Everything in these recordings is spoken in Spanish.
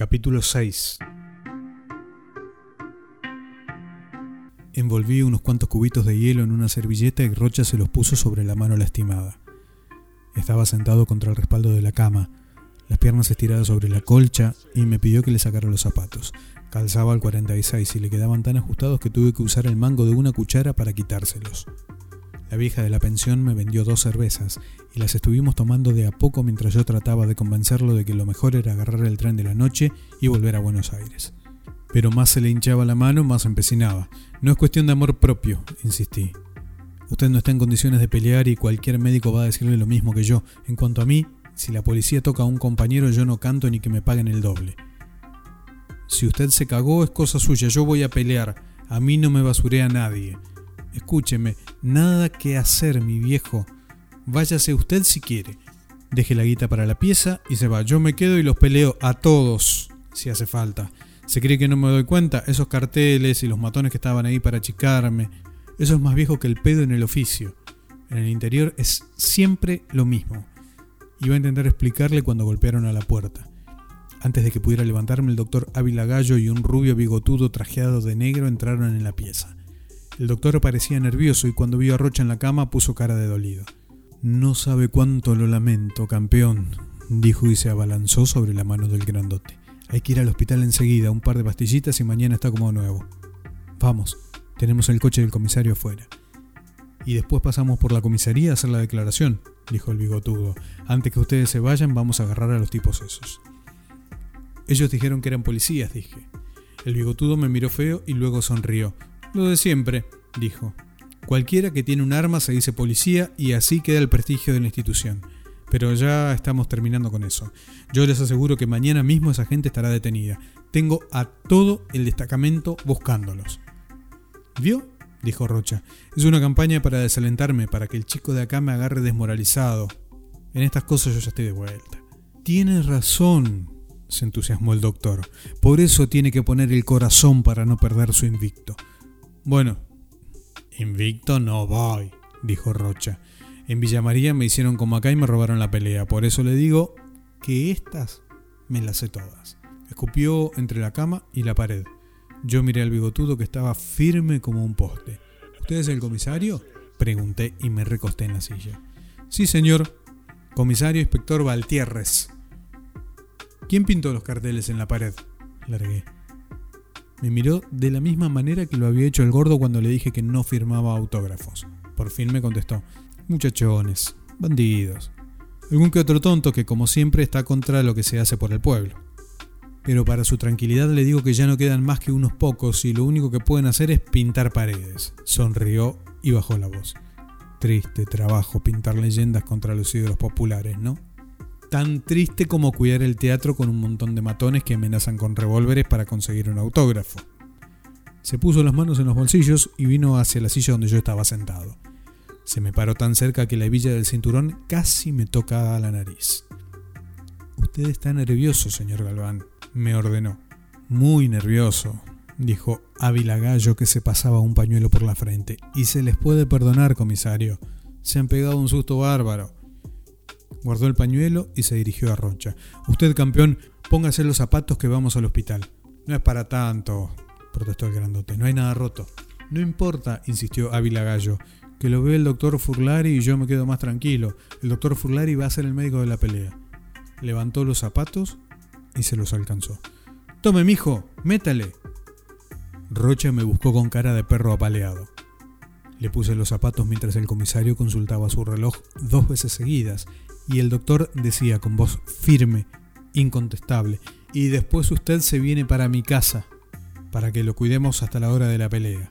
Capítulo 6 Envolví unos cuantos cubitos de hielo en una servilleta y Rocha se los puso sobre la mano lastimada. Estaba sentado contra el respaldo de la cama, las piernas estiradas sobre la colcha y me pidió que le sacara los zapatos. Calzaba al 46 y le quedaban tan ajustados que tuve que usar el mango de una cuchara para quitárselos. La vieja de la pensión me vendió dos cervezas y las estuvimos tomando de a poco mientras yo trataba de convencerlo de que lo mejor era agarrar el tren de la noche y volver a Buenos Aires. Pero más se le hinchaba la mano, más empecinaba. No es cuestión de amor propio, insistí. Usted no está en condiciones de pelear y cualquier médico va a decirle lo mismo que yo. En cuanto a mí, si la policía toca a un compañero yo no canto ni que me paguen el doble. Si usted se cagó es cosa suya, yo voy a pelear. A mí no me basurea nadie. Escúcheme, nada que hacer, mi viejo. Váyase usted si quiere. Deje la guita para la pieza y se va. Yo me quedo y los peleo a todos, si hace falta. ¿Se cree que no me doy cuenta? Esos carteles y los matones que estaban ahí para achicarme. Eso es más viejo que el pedo en el oficio. En el interior es siempre lo mismo. Iba a intentar explicarle cuando golpearon a la puerta. Antes de que pudiera levantarme, el doctor Ávila Gallo y un rubio bigotudo trajeado de negro entraron en la pieza. El doctor parecía nervioso y cuando vio a Rocha en la cama puso cara de dolido. No sabe cuánto lo lamento, campeón, dijo y se abalanzó sobre la mano del grandote. Hay que ir al hospital enseguida, un par de pastillitas y mañana está como nuevo. Vamos, tenemos el coche del comisario afuera. Y después pasamos por la comisaría a hacer la declaración, dijo el bigotudo. Antes que ustedes se vayan, vamos a agarrar a los tipos esos. Ellos dijeron que eran policías, dije. El bigotudo me miró feo y luego sonrió. Lo de siempre, dijo. Cualquiera que tiene un arma se dice policía y así queda el prestigio de la institución. Pero ya estamos terminando con eso. Yo les aseguro que mañana mismo esa gente estará detenida. Tengo a todo el destacamento buscándolos. ¿Vio? dijo Rocha. Es una campaña para desalentarme, para que el chico de acá me agarre desmoralizado. En estas cosas yo ya estoy de vuelta. Tienes razón, se entusiasmó el doctor. Por eso tiene que poner el corazón para no perder su invicto. Bueno, invicto no voy, dijo Rocha. En Villa María me hicieron como acá y me robaron la pelea. Por eso le digo que estas me las sé todas. Escupió entre la cama y la pared. Yo miré al bigotudo que estaba firme como un poste. ¿Usted es el comisario? Pregunté y me recosté en la silla. Sí, señor. Comisario Inspector Valtierres. ¿Quién pintó los carteles en la pared? Largué. Me miró de la misma manera que lo había hecho el gordo cuando le dije que no firmaba autógrafos. Por fin me contestó muchachones, bandidos, algún que otro tonto que como siempre está contra lo que se hace por el pueblo. Pero para su tranquilidad le digo que ya no quedan más que unos pocos y lo único que pueden hacer es pintar paredes. Sonrió y bajó la voz. Triste trabajo pintar leyendas contra los ídolos populares, ¿no? Tan triste como cuidar el teatro con un montón de matones que amenazan con revólveres para conseguir un autógrafo. Se puso las manos en los bolsillos y vino hacia la silla donde yo estaba sentado. Se me paró tan cerca que la hebilla del cinturón casi me tocaba la nariz. Usted está nervioso, señor Galván, me ordenó. Muy nervioso, dijo Ávila Gallo que se pasaba un pañuelo por la frente. Y se les puede perdonar, comisario. Se han pegado un susto bárbaro. Guardó el pañuelo y se dirigió a Rocha. Usted, campeón, póngase los zapatos que vamos al hospital. No es para tanto, protestó el grandote. No hay nada roto. No importa, insistió Ávila Gallo que lo ve el doctor Furlari y yo me quedo más tranquilo. El doctor Furlari va a ser el médico de la pelea. Levantó los zapatos y se los alcanzó. Tome, mijo, métale. Rocha me buscó con cara de perro apaleado. Le puse los zapatos mientras el comisario consultaba su reloj dos veces seguidas y el doctor decía con voz firme, incontestable, y después usted se viene para mi casa, para que lo cuidemos hasta la hora de la pelea.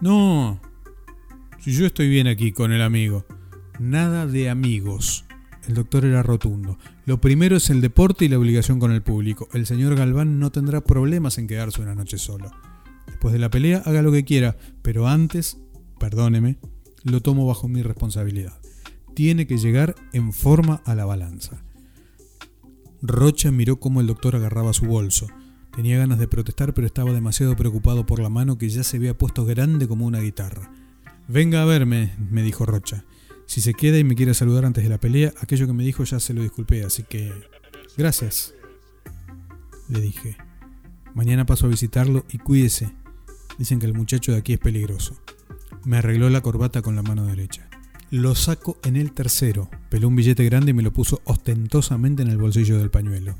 No, si yo estoy bien aquí con el amigo. Nada de amigos. El doctor era rotundo. Lo primero es el deporte y la obligación con el público. El señor Galván no tendrá problemas en quedarse una noche solo. Después de la pelea, haga lo que quiera, pero antes, perdóneme, lo tomo bajo mi responsabilidad. Tiene que llegar en forma a la balanza. Rocha miró cómo el doctor agarraba su bolso. Tenía ganas de protestar, pero estaba demasiado preocupado por la mano que ya se había puesto grande como una guitarra. Venga a verme, me dijo Rocha. Si se queda y me quiere saludar antes de la pelea, aquello que me dijo ya se lo disculpé, así que... Gracias. le dije. Mañana paso a visitarlo y cuídese. Dicen que el muchacho de aquí es peligroso. Me arregló la corbata con la mano derecha. Lo saco en el tercero. Peló un billete grande y me lo puso ostentosamente en el bolsillo del pañuelo.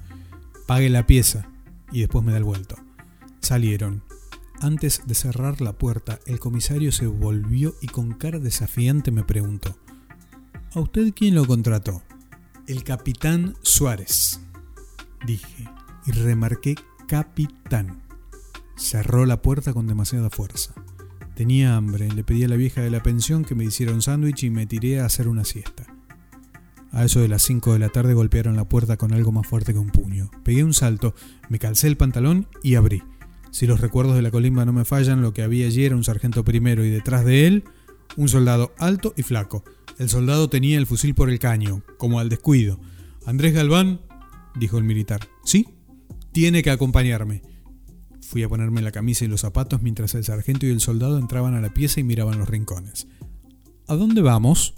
Pague la pieza y después me da el vuelto. Salieron. Antes de cerrar la puerta, el comisario se volvió y con cara desafiante me preguntó, ¿A usted quién lo contrató? El capitán Suárez, dije, y remarqué capitán. Cerró la puerta con demasiada fuerza. Tenía hambre, le pedí a la vieja de la pensión que me hiciera un sándwich y me tiré a hacer una siesta. A eso de las 5 de la tarde golpearon la puerta con algo más fuerte que un puño. Pegué un salto, me calcé el pantalón y abrí. Si los recuerdos de la colimba no me fallan, lo que había allí era un sargento primero y detrás de él un soldado alto y flaco. El soldado tenía el fusil por el caño, como al descuido. Andrés Galván, dijo el militar. ¿Sí? Tiene que acompañarme. Fui a ponerme la camisa y los zapatos mientras el sargento y el soldado entraban a la pieza y miraban los rincones. ¿A dónde vamos?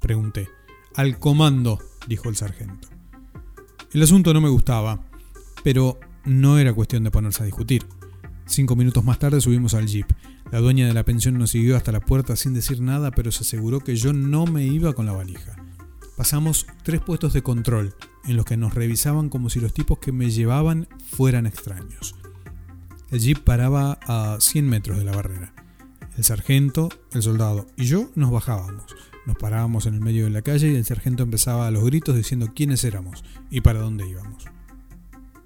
Pregunté. Al comando, dijo el sargento. El asunto no me gustaba, pero no era cuestión de ponerse a discutir. Cinco minutos más tarde subimos al jeep. La dueña de la pensión nos siguió hasta la puerta sin decir nada, pero se aseguró que yo no me iba con la valija. Pasamos tres puestos de control, en los que nos revisaban como si los tipos que me llevaban fueran extraños. El jeep paraba a 100 metros de la barrera. El sargento, el soldado y yo nos bajábamos. Nos parábamos en el medio de la calle y el sargento empezaba a los gritos diciendo quiénes éramos y para dónde íbamos.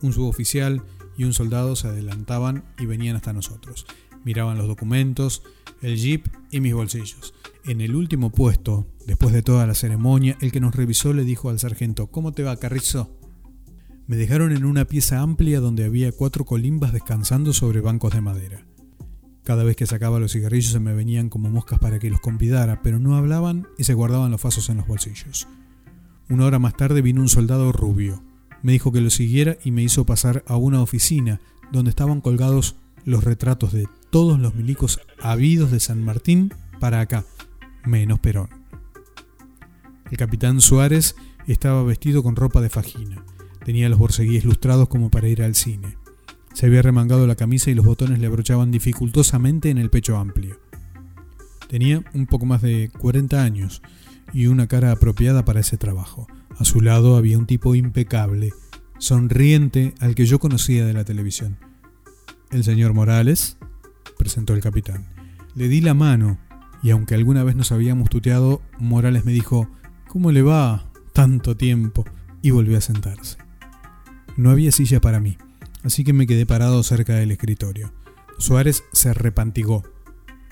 Un suboficial y un soldado se adelantaban y venían hasta nosotros. Miraban los documentos, el jeep y mis bolsillos. En el último puesto, después de toda la ceremonia, el que nos revisó le dijo al sargento, ¿Cómo te va, Carrizo? Me dejaron en una pieza amplia donde había cuatro colimbas descansando sobre bancos de madera. Cada vez que sacaba los cigarrillos se me venían como moscas para que los convidara, pero no hablaban y se guardaban los fasos en los bolsillos. Una hora más tarde vino un soldado rubio. Me dijo que lo siguiera y me hizo pasar a una oficina donde estaban colgados los retratos de todos los milicos habidos de San Martín para acá, menos Perón. El capitán Suárez estaba vestido con ropa de fajina. Tenía los borceguíes lustrados como para ir al cine. Se había remangado la camisa y los botones le abrochaban dificultosamente en el pecho amplio. Tenía un poco más de 40 años y una cara apropiada para ese trabajo. A su lado había un tipo impecable, sonriente al que yo conocía de la televisión. El señor Morales, presentó el capitán. Le di la mano y aunque alguna vez nos habíamos tuteado, Morales me dijo, ¿cómo le va? Tanto tiempo. Y volvió a sentarse. No había silla para mí, así que me quedé parado cerca del escritorio. Suárez se repantigó.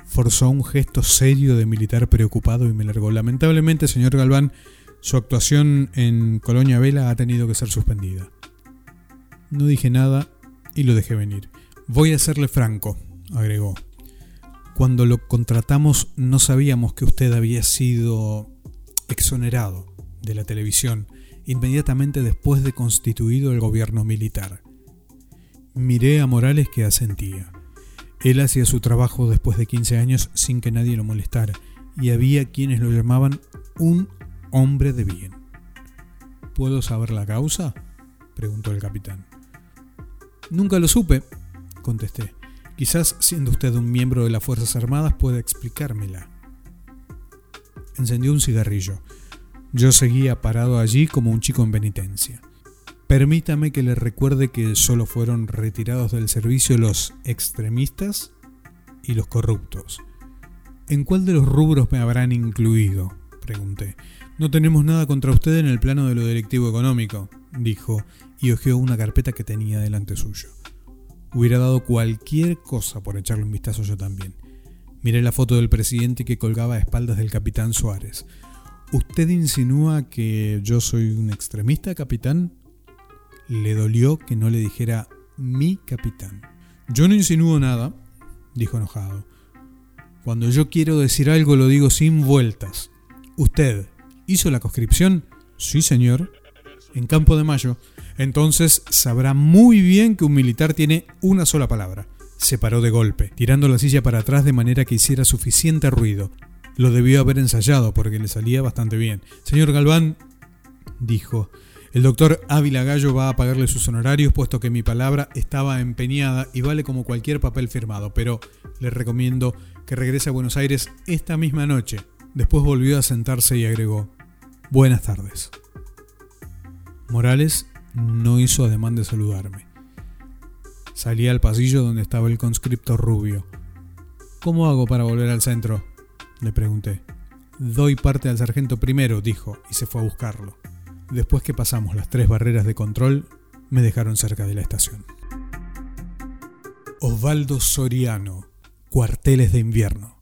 Forzó un gesto serio de militar preocupado y me largó. Lamentablemente, señor Galván, su actuación en Colonia Vela ha tenido que ser suspendida. No dije nada y lo dejé venir. Voy a serle franco, agregó. Cuando lo contratamos no sabíamos que usted había sido exonerado de la televisión inmediatamente después de constituido el gobierno militar. Miré a Morales que asentía. Él hacía su trabajo después de 15 años sin que nadie lo molestara, y había quienes lo llamaban un hombre de bien. ¿Puedo saber la causa? preguntó el capitán. Nunca lo supe, contesté. Quizás siendo usted un miembro de las Fuerzas Armadas pueda explicármela. Encendió un cigarrillo. Yo seguía parado allí como un chico en penitencia. Permítame que le recuerde que solo fueron retirados del servicio los extremistas y los corruptos. ¿En cuál de los rubros me habrán incluido? pregunté. No tenemos nada contra usted en el plano de lo directivo económico, dijo, y hojeó una carpeta que tenía delante suyo. Hubiera dado cualquier cosa por echarle un vistazo yo también. Miré la foto del presidente que colgaba a espaldas del capitán Suárez. ¿Usted insinúa que yo soy un extremista, capitán? Le dolió que no le dijera mi capitán. Yo no insinúo nada, dijo enojado. Cuando yo quiero decir algo lo digo sin vueltas. ¿Usted hizo la conscripción? Sí, señor. En Campo de Mayo entonces sabrá muy bien que un militar tiene una sola palabra. Se paró de golpe, tirando la silla para atrás de manera que hiciera suficiente ruido. Lo debió haber ensayado porque le salía bastante bien. Señor Galván, dijo, El doctor Ávila Gallo va a pagarle sus honorarios puesto que mi palabra estaba empeñada y vale como cualquier papel firmado, pero le recomiendo que regrese a Buenos Aires esta misma noche. Después volvió a sentarse y agregó, Buenas tardes. Morales no hizo ademán de saludarme. Salí al pasillo donde estaba el conscripto rubio. ¿Cómo hago para volver al centro? Le pregunté. Doy parte al sargento primero, dijo, y se fue a buscarlo. Después que pasamos las tres barreras de control, me dejaron cerca de la estación. Osvaldo Soriano, Cuarteles de Invierno.